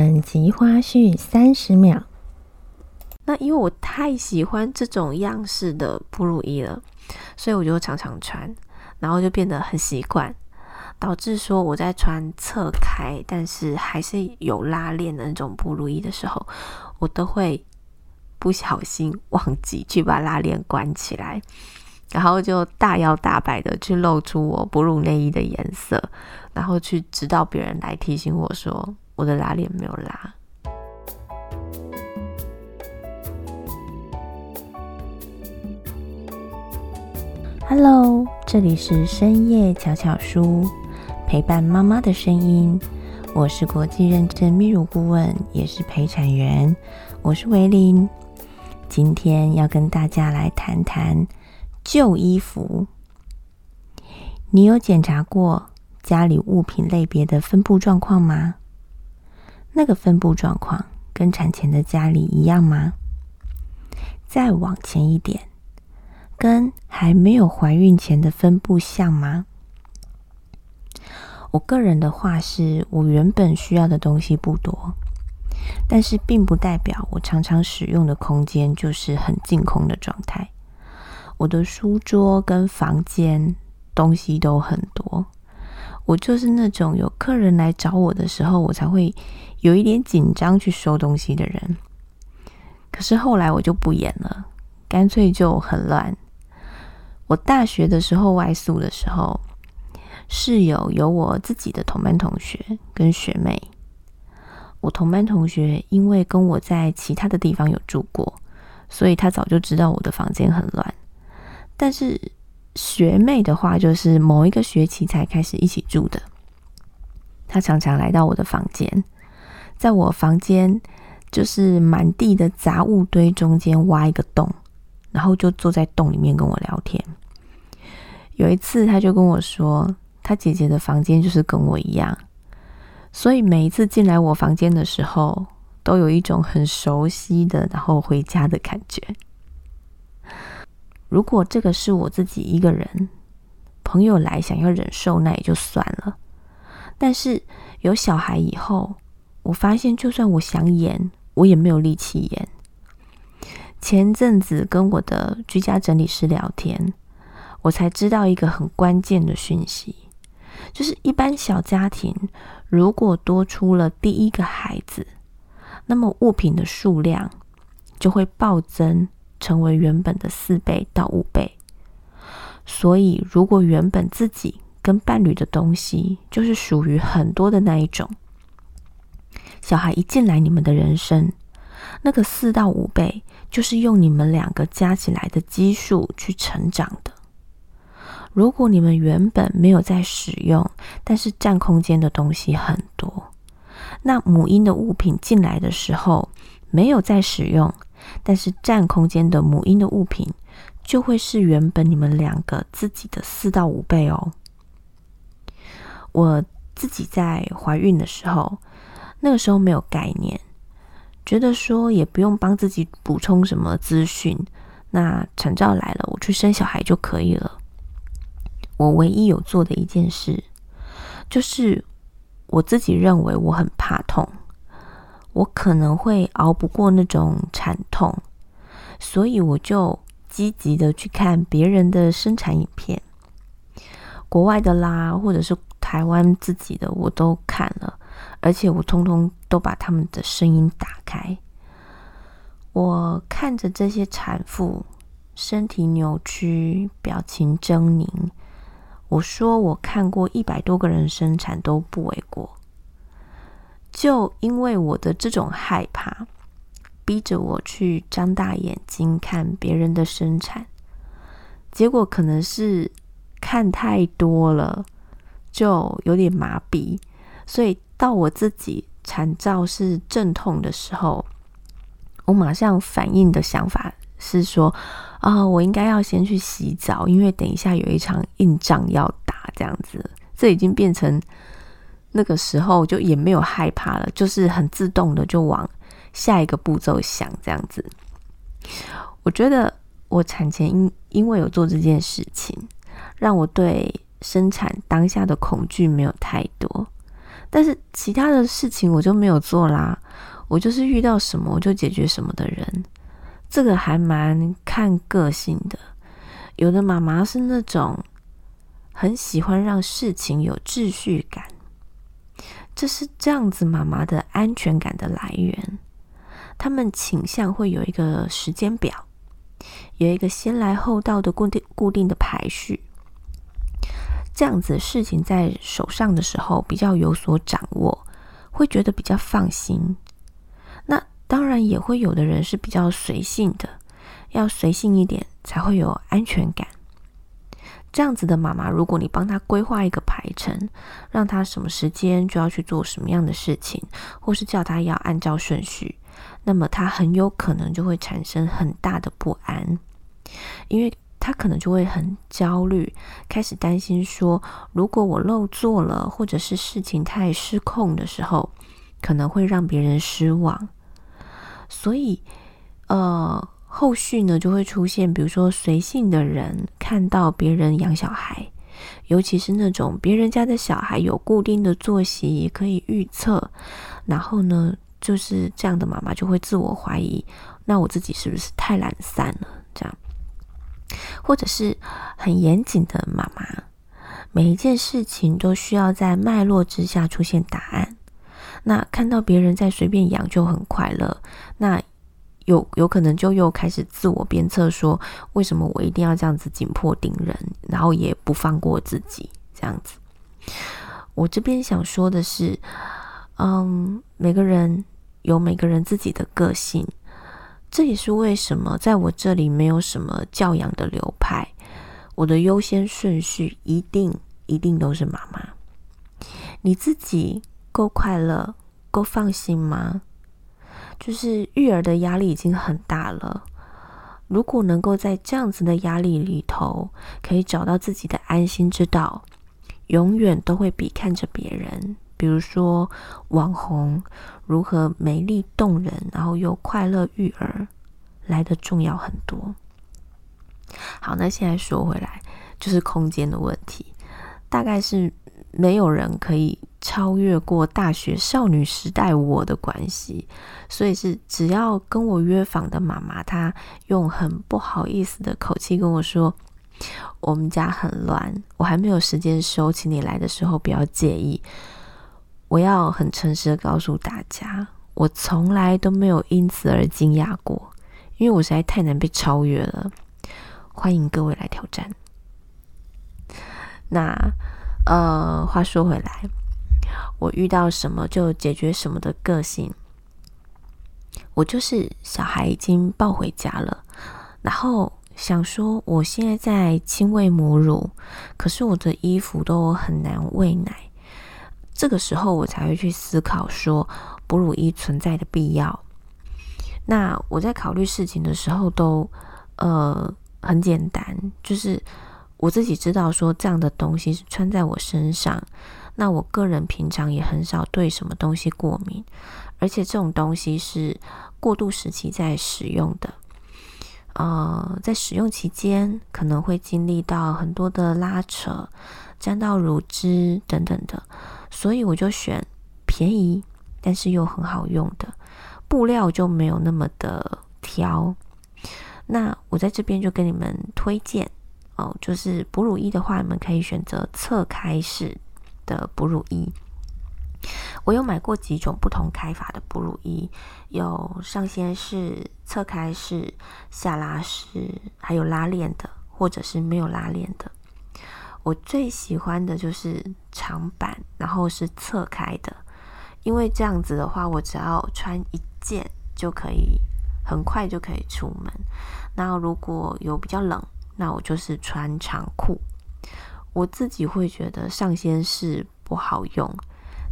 本集花絮三十秒。那因为我太喜欢这种样式的哺乳衣了，所以我就常常穿，然后就变得很习惯，导致说我在穿侧开但是还是有拉链的那种哺乳衣的时候，我都会不小心忘记去把拉链关起来，然后就大摇大摆的去露出我哺乳内衣的颜色，然后去直到别人来提醒我说我的拉链没有拉。Hello，这里是深夜巧巧书，陪伴妈妈的声音。我是国际认证泌乳顾问，也是陪产员。我是维林，今天要跟大家来谈谈旧衣服。你有检查过家里物品类别的分布状况吗？那个分布状况跟产前的家里一样吗？再往前一点。跟还没有怀孕前的分布像吗？我个人的话是，我原本需要的东西不多，但是并不代表我常常使用的空间就是很净空的状态。我的书桌跟房间东西都很多，我就是那种有客人来找我的时候，我才会有一点紧张去收东西的人。可是后来我就不演了，干脆就很乱。我大学的时候外宿的时候，室友有我自己的同班同学跟学妹。我同班同学因为跟我在其他的地方有住过，所以他早就知道我的房间很乱。但是学妹的话，就是某一个学期才开始一起住的。她常常来到我的房间，在我房间就是满地的杂物堆中间挖一个洞，然后就坐在洞里面跟我聊天。有一次，他就跟我说，他姐姐的房间就是跟我一样，所以每一次进来我房间的时候，都有一种很熟悉的，然后回家的感觉。如果这个是我自己一个人，朋友来想要忍受，那也就算了。但是有小孩以后，我发现就算我想演，我也没有力气演。前阵子跟我的居家整理师聊天。我才知道一个很关键的讯息，就是一般小家庭如果多出了第一个孩子，那么物品的数量就会暴增，成为原本的四倍到五倍。所以，如果原本自己跟伴侣的东西就是属于很多的那一种，小孩一进来你们的人生，那个四到五倍就是用你们两个加起来的基数去成长的。如果你们原本没有在使用，但是占空间的东西很多，那母婴的物品进来的时候没有在使用，但是占空间的母婴的物品就会是原本你们两个自己的四到五倍哦。我自己在怀孕的时候，那个时候没有概念，觉得说也不用帮自己补充什么资讯，那产兆来了，我去生小孩就可以了。我唯一有做的一件事，就是我自己认为我很怕痛，我可能会熬不过那种惨痛，所以我就积极的去看别人的生产影片，国外的啦，或者是台湾自己的，我都看了，而且我通通都把他们的声音打开，我看着这些产妇身体扭曲，表情狰狞。我说我看过一百多个人生产都不为过，就因为我的这种害怕，逼着我去张大眼睛看别人的生产，结果可能是看太多了，就有点麻痹，所以到我自己产兆是阵痛的时候，我马上反应的想法是说。啊，我应该要先去洗澡，因为等一下有一场硬仗要打，这样子，这已经变成那个时候就也没有害怕了，就是很自动的就往下一个步骤想，这样子。我觉得我产前因因为有做这件事情，让我对生产当下的恐惧没有太多，但是其他的事情我就没有做啦。我就是遇到什么我就解决什么的人，这个还蛮看个性的。有的妈妈是那种很喜欢让事情有秩序感，这是这样子妈妈的安全感的来源。他们倾向会有一个时间表，有一个先来后到的固定固定的排序。这样子事情在手上的时候比较有所掌握，会觉得比较放心。那当然也会有的人是比较随性的，要随性一点才会有安全感。这样子的妈妈，如果你帮他规划一个排程，让他什么时间就要去做什么样的事情，或是叫他要按照顺序，那么他很有可能就会产生很大的不安，因为他可能就会很焦虑，开始担心说，如果我漏做了，或者是事情太失控的时候，可能会让别人失望。所以，呃，后续呢就会出现，比如说随性的人看到别人养小孩，尤其是那种别人家的小孩有固定的作息，可以预测，然后呢，就是这样的妈妈就会自我怀疑，那我自己是不是太懒散了？这样，或者是很严谨的妈妈，每一件事情都需要在脉络之下出现答案。那看到别人在随便养就很快乐，那有有可能就又开始自我鞭策，说为什么我一定要这样子紧迫盯人，然后也不放过自己这样子。我这边想说的是，嗯，每个人有每个人自己的个性，这也是为什么在我这里没有什么教养的流派，我的优先顺序一定一定都是妈妈，你自己。够快乐，够放心吗？就是育儿的压力已经很大了。如果能够在这样子的压力里头，可以找到自己的安心之道，永远都会比看着别人，比如说网红如何美丽动人，然后又快乐育儿，来的重要很多。好，那现在说回来，就是空间的问题，大概是没有人可以。超越过大学少女时代我的关系，所以是只要跟我约访的妈妈，她用很不好意思的口气跟我说：“我们家很乱，我还没有时间收，请你来的时候不要介意。”我要很诚实的告诉大家，我从来都没有因此而惊讶过，因为我实在太难被超越了。欢迎各位来挑战。那呃，话说回来。我遇到什么就解决什么的个性，我就是小孩已经抱回家了，然后想说我现在在亲喂母乳，可是我的衣服都很难喂奶，这个时候我才会去思考说哺乳衣存在的必要。那我在考虑事情的时候都呃很简单，就是我自己知道说这样的东西是穿在我身上。那我个人平常也很少对什么东西过敏，而且这种东西是过渡时期在使用的，呃，在使用期间可能会经历到很多的拉扯、沾到乳汁等等的，所以我就选便宜但是又很好用的布料，就没有那么的挑。那我在这边就跟你们推荐哦，就是哺乳衣的话，你们可以选择侧开式。的哺乳衣，我有买过几种不同开法的哺乳衣，有上掀式、侧开式、下拉式，还有拉链的，或者是没有拉链的。我最喜欢的就是长版，然后是侧开的，因为这样子的话，我只要穿一件就可以，很快就可以出门。那如果有比较冷，那我就是穿长裤。我自己会觉得上掀式不好用，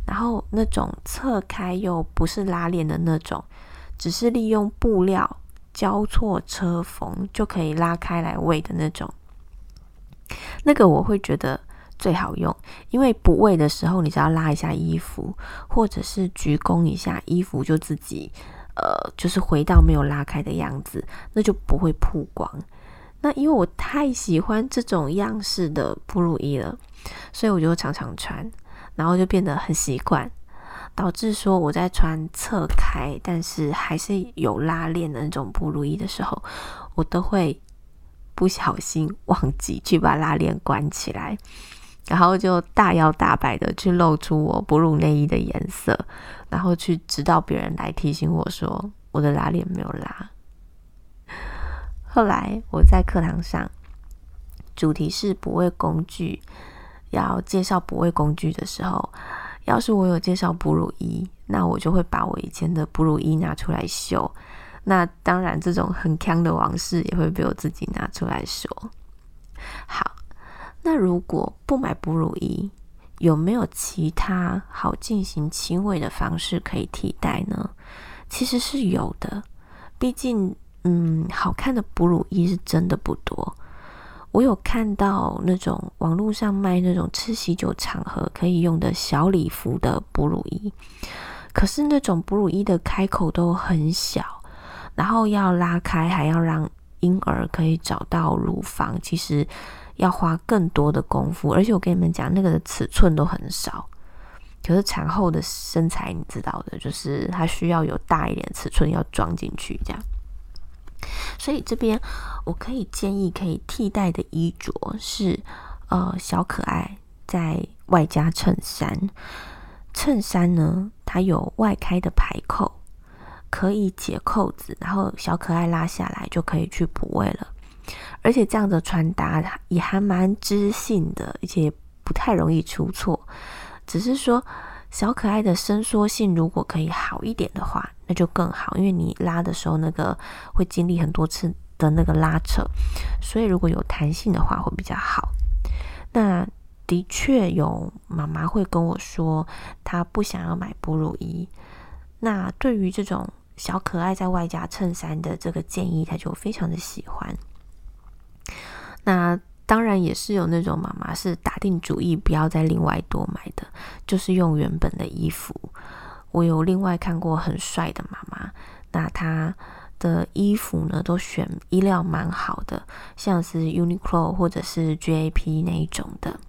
然后那种侧开又不是拉链的那种，只是利用布料交错车缝就可以拉开来喂的那种，那个我会觉得最好用，因为不喂的时候，你只要拉一下衣服，或者是鞠躬一下，衣服就自己呃，就是回到没有拉开的样子，那就不会曝光。那因为我太喜欢这种样式的哺乳衣了，所以我就常常穿。然后就变得很习惯，导致说我在穿侧开，但是还是有拉链的那种哺乳衣的时候，我都会不小心忘记去把拉链关起来，然后就大摇大摆的去露出我哺乳内衣的颜色，然后去直到别人来提醒我说我的拉链没有拉。后来我在课堂上，主题是补位工具。要介绍补位工具的时候，要是我有介绍哺乳衣，那我就会把我以前的哺乳衣拿出来秀。那当然，这种很坑的往事也会被我自己拿出来说。好，那如果不买哺乳衣，有没有其他好进行亲喂的方式可以替代呢？其实是有的，毕竟，嗯，好看的哺乳衣是真的不多。我有看到那种网络上卖那种吃喜酒场合可以用的小礼服的哺乳衣，可是那种哺乳衣的开口都很小，然后要拉开还要让婴儿可以找到乳房，其实要花更多的功夫。而且我跟你们讲，那个的尺寸都很少，可是产后的身材你知道的，就是它需要有大一点尺寸要装进去这样。所以这边我可以建议可以替代的衣着是，呃，小可爱在外加衬衫。衬衫呢，它有外开的排扣，可以解扣子，然后小可爱拉下来就可以去补位了。而且这样的穿搭也还蛮知性的，而且不太容易出错。只是说。小可爱的伸缩性如果可以好一点的话，那就更好，因为你拉的时候那个会经历很多次的那个拉扯，所以如果有弹性的话会比较好。那的确有妈妈会跟我说，她不想要买哺乳衣。那对于这种小可爱在外加衬衫的这个建议，她就非常的喜欢。那。当然也是有那种妈妈是打定主意不要再另外多买的，就是用原本的衣服。我有另外看过很帅的妈妈，那她的衣服呢都选衣料蛮好的，像是 Uniqlo 或者是 GAP 那一种的。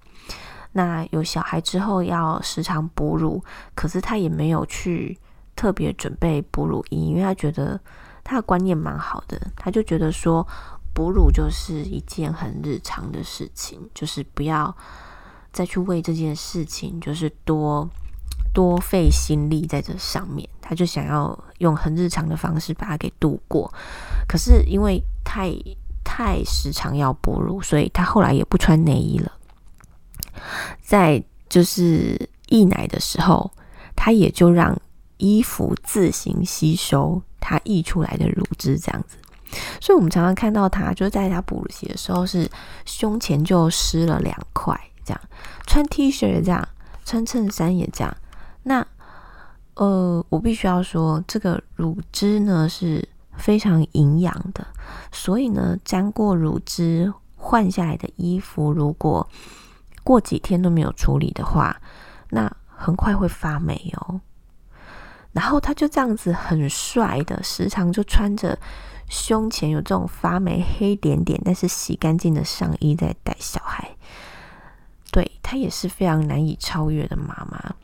那有小孩之后要时常哺乳，可是她也没有去特别准备哺乳衣，因为她觉得她的观念蛮好的，她就觉得说。哺乳就是一件很日常的事情，就是不要再去为这件事情，就是多多费心力在这上面。他就想要用很日常的方式把它给度过。可是因为太太时常要哺乳，所以他后来也不穿内衣了。在就是溢奶的时候，他也就让衣服自行吸收它溢出来的乳汁，这样子。所以，我们常常看到他，就是在他哺乳期的时候，是胸前就湿了两块，这样穿 T 恤这样，穿衬衫也这样。那，呃，我必须要说，这个乳汁呢是非常营养的，所以呢，沾过乳汁换下来的衣服，如果过几天都没有处理的话，那很快会发霉哦。然后他就这样子很帅的，时常就穿着。胸前有这种发霉黑点点，但是洗干净的上衣在带小孩，对她也是非常难以超越的妈妈。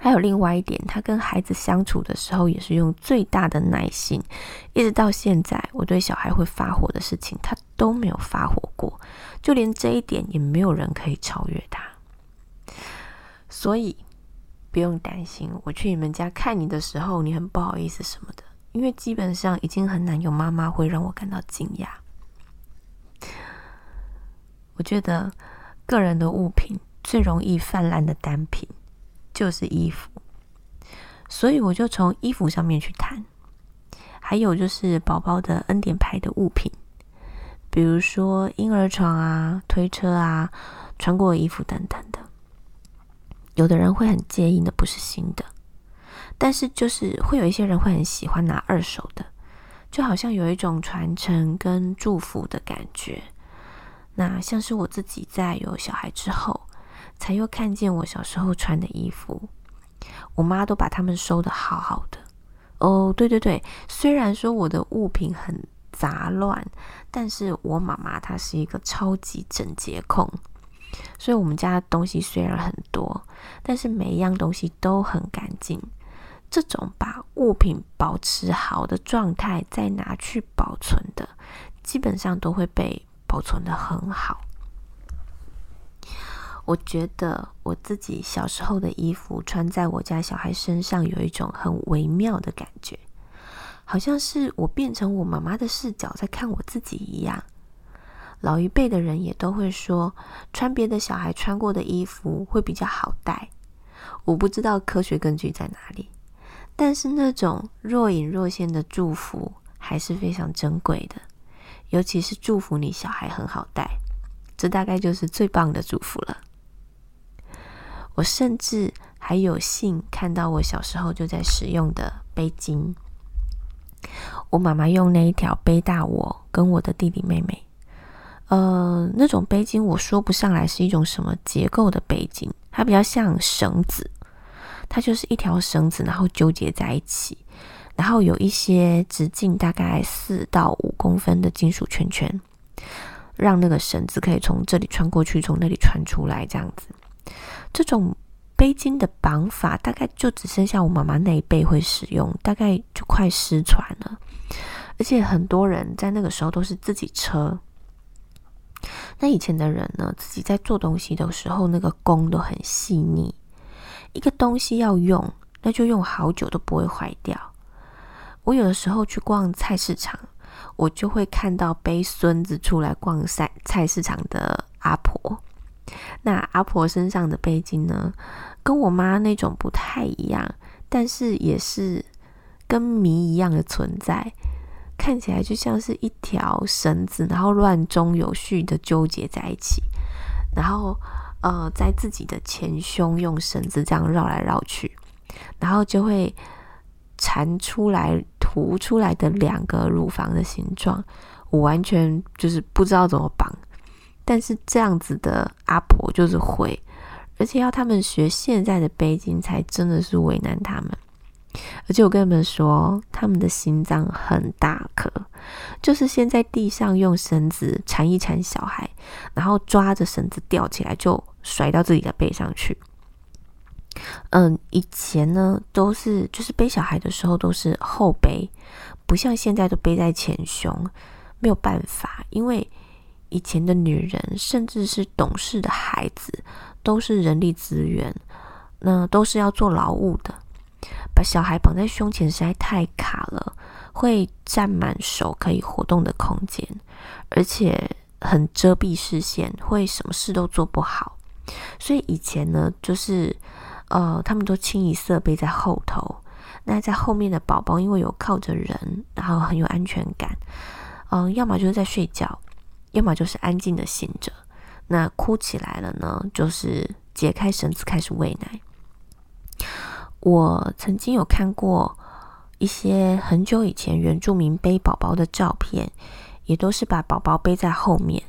还有另外一点，她跟孩子相处的时候也是用最大的耐心，一直到现在，我对小孩会发火的事情，她都没有发火过，就连这一点也没有人可以超越她。所以不用担心，我去你们家看你的时候，你很不好意思什么的。因为基本上已经很难有妈妈会让我感到惊讶。我觉得个人的物品最容易泛滥的单品就是衣服，所以我就从衣服上面去谈。还有就是宝宝的恩典牌的物品，比如说婴儿床啊、推车啊、穿过衣服等等的。有的人会很介意，那不是新的。但是，就是会有一些人会很喜欢拿二手的，就好像有一种传承跟祝福的感觉。那像是我自己在有小孩之后，才又看见我小时候穿的衣服，我妈都把它们收的好好的。哦，对对对，虽然说我的物品很杂乱，但是我妈妈她是一个超级整洁控。所以我们家的东西虽然很多，但是每一样东西都很干净。这种把物品保持好的状态再拿去保存的，基本上都会被保存的很好。我觉得我自己小时候的衣服穿在我家小孩身上，有一种很微妙的感觉，好像是我变成我妈妈的视角在看我自己一样。老一辈的人也都会说，穿别的小孩穿过的衣服会比较好带。我不知道科学根据在哪里。但是那种若隐若现的祝福还是非常珍贵的，尤其是祝福你小孩很好带，这大概就是最棒的祝福了。我甚至还有幸看到我小时候就在使用的背巾，我妈妈用那一条背大我跟我的弟弟妹妹。呃，那种背巾我说不上来是一种什么结构的背巾，它比较像绳子。它就是一条绳子，然后纠结在一起，然后有一些直径大概四到五公分的金属圈圈，让那个绳子可以从这里穿过去，从那里穿出来，这样子。这种背巾的绑法大概就只剩下我妈妈那一辈会使用，大概就快失传了。而且很多人在那个时候都是自己车。那以前的人呢，自己在做东西的时候，那个工都很细腻。一个东西要用，那就用好久都不会坏掉。我有的时候去逛菜市场，我就会看到背孙子出来逛菜菜市场的阿婆。那阿婆身上的背巾呢，跟我妈那种不太一样，但是也是跟谜一样的存在，看起来就像是一条绳子，然后乱中有序的纠结在一起，然后。呃，在自己的前胸用绳子这样绕来绕去，然后就会缠出来、涂出来的两个乳房的形状，我完全就是不知道怎么绑。但是这样子的阿婆就是会，而且要他们学现在的背巾，才真的是为难他们。而且我跟你们说，他们的心脏很大颗，就是先在地上用绳子缠一缠小孩，然后抓着绳子吊起来，就甩到自己的背上去。嗯，以前呢都是就是背小孩的时候都是后背，不像现在都背在前胸，没有办法，因为以前的女人甚至是懂事的孩子都是人力资源，那都是要做劳务的。把小孩绑在胸前实在太卡了，会占满手可以活动的空间，而且很遮蔽视线，会什么事都做不好。所以以前呢，就是呃，他们都清一色背在后头。那在后面的宝宝，因为有靠着人，然后很有安全感。嗯，要么就是在睡觉，要么就是安静的醒着。那哭起来了呢，就是解开绳子开始喂奶。我曾经有看过一些很久以前原住民背宝宝的照片，也都是把宝宝背在后面，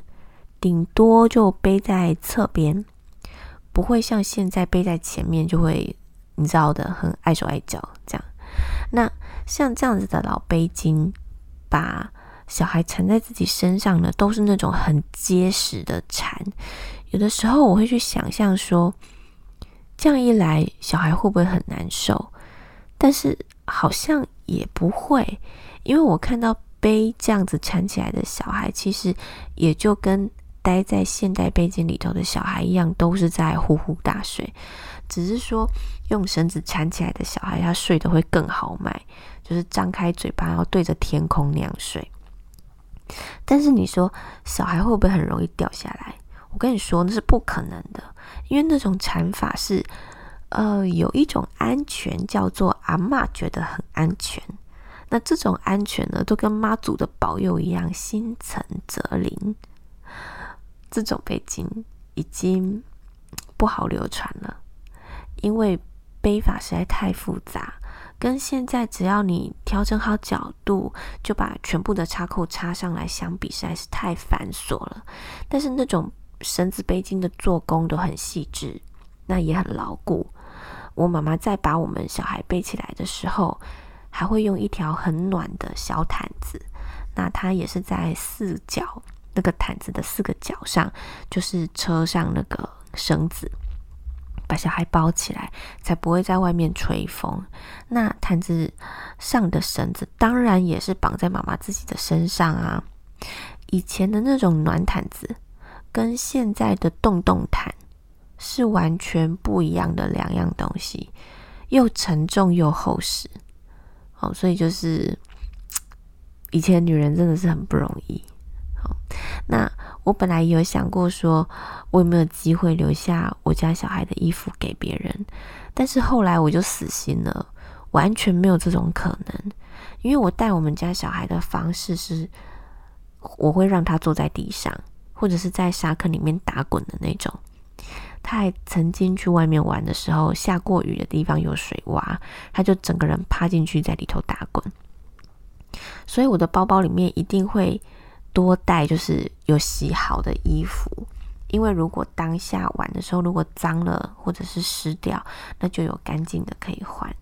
顶多就背在侧边，不会像现在背在前面，就会你知道的，很碍手碍脚这样。那像这样子的老背巾，把小孩缠在自己身上呢，都是那种很结实的缠。有的时候我会去想象说。这样一来，小孩会不会很难受？但是好像也不会，因为我看到背这样子缠起来的小孩，其实也就跟待在现代背景里头的小孩一样，都是在呼呼大睡。只是说用绳子缠起来的小孩，他睡得会更豪迈，就是张开嘴巴，然后对着天空那样睡。但是你说小孩会不会很容易掉下来？我跟你说，那是不可能的，因为那种缠法是，呃，有一种安全叫做阿妈觉得很安全，那这种安全呢，都跟妈祖的保佑一样，心诚则灵。这种背景已经不好流传了，因为背法实在太复杂，跟现在只要你调整好角度，就把全部的插扣插上来相比，实在是太繁琐了。但是那种。绳子背巾的做工都很细致，那也很牢固。我妈妈在把我们小孩背起来的时候，还会用一条很暖的小毯子，那它也是在四角那个毯子的四个角上就是车上那个绳子，把小孩包起来，才不会在外面吹风。那毯子上的绳子当然也是绑在妈妈自己的身上啊。以前的那种暖毯子跟现在的洞洞毯是完全不一样的两样东西，又沉重又厚实。哦，所以就是以前女人真的是很不容易。好，那我本来有想过说，我有没有机会留下我家小孩的衣服给别人，但是后来我就死心了，完全没有这种可能，因为我带我们家小孩的方式是。我会让他坐在地上，或者是在沙坑里面打滚的那种。他还曾经去外面玩的时候，下过雨的地方有水洼，他就整个人趴进去在里头打滚。所以我的包包里面一定会多带，就是有洗好的衣服，因为如果当下玩的时候如果脏了或者是湿掉，那就有干净的可以换。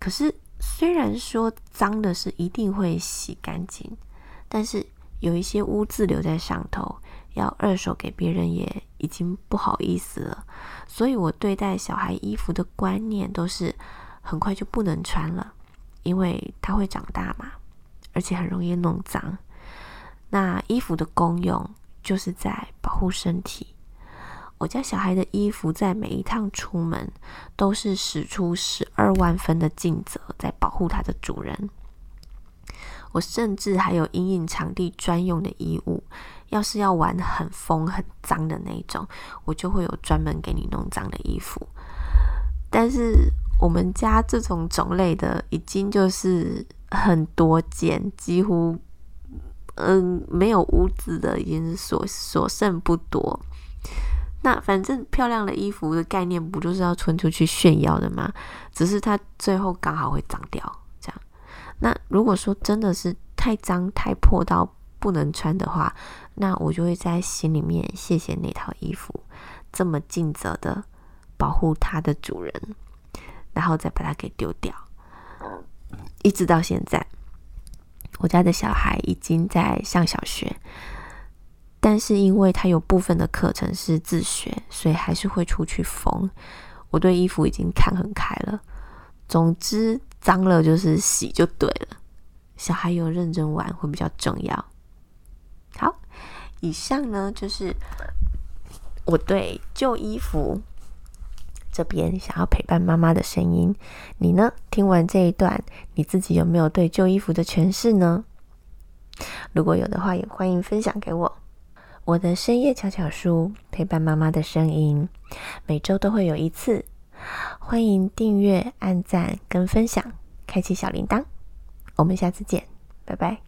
可是虽然说脏的是一定会洗干净。但是有一些污渍留在上头，要二手给别人也已经不好意思了。所以我对待小孩衣服的观念都是很快就不能穿了，因为他会长大嘛，而且很容易弄脏。那衣服的功用就是在保护身体。我家小孩的衣服在每一趟出门都是使出十二万分的尽责，在保护它的主人。我甚至还有阴影场地专用的衣物，要是要玩很疯很脏的那种，我就会有专门给你弄脏的衣服。但是我们家这种种类的已经就是很多件，几乎嗯没有污渍的已经所所剩不多。那反正漂亮的衣服的概念不就是要穿出去炫耀的吗？只是它最后刚好会脏掉。那如果说真的是太脏太破到不能穿的话，那我就会在心里面谢谢那套衣服这么尽责的保护它的主人，然后再把它给丢掉。一直到现在，我家的小孩已经在上小学，但是因为他有部分的课程是自学，所以还是会出去缝。我对衣服已经看很开了。总之。脏了就是洗就对了，小孩有认真玩会比较重要。好，以上呢就是我对旧衣服这边想要陪伴妈妈的声音。你呢？听完这一段，你自己有没有对旧衣服的诠释呢？如果有的话，也欢迎分享给我。我的深夜巧巧书陪伴妈妈的声音，每周都会有一次。欢迎订阅、按赞跟分享，开启小铃铛。我们下次见，拜拜。